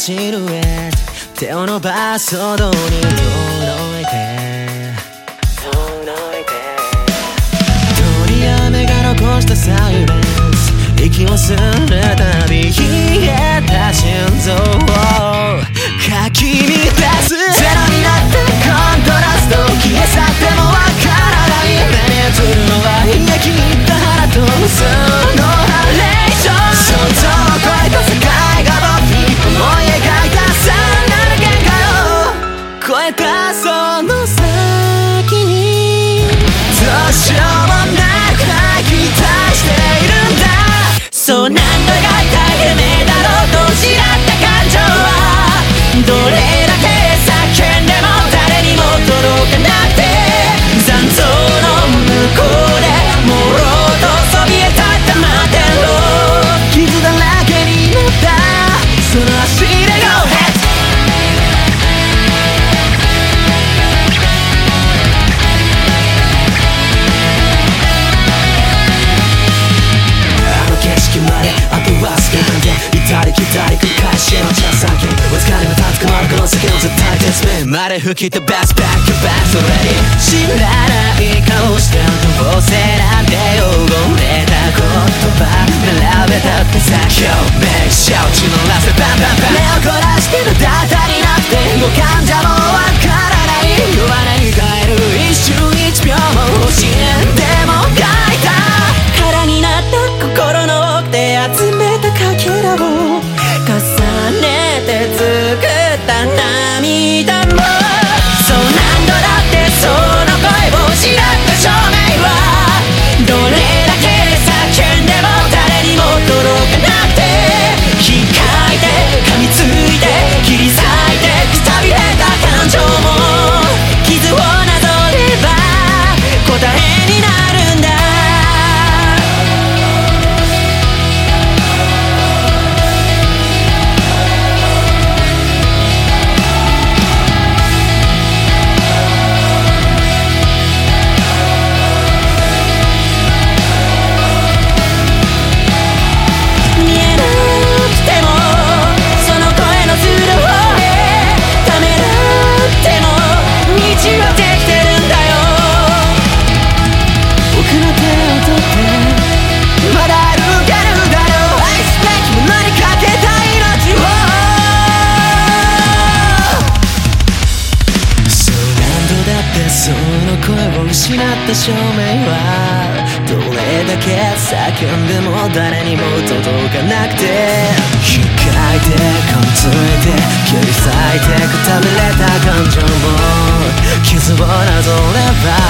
シルエット手を伸ばすほどに届いて。届いて鳥雨が残したサイレンス。息を吸うたび冷えた心臓。しようもなくき出しているんだ。そうなんだよれ吹き飛ばすバックバッレ知らない顔してどうせその声を失った証明はどれだけ叫んでも誰にも届かなくて。引っかいて噛みいて切り裂いてくたびれた感情も傷をなぞれば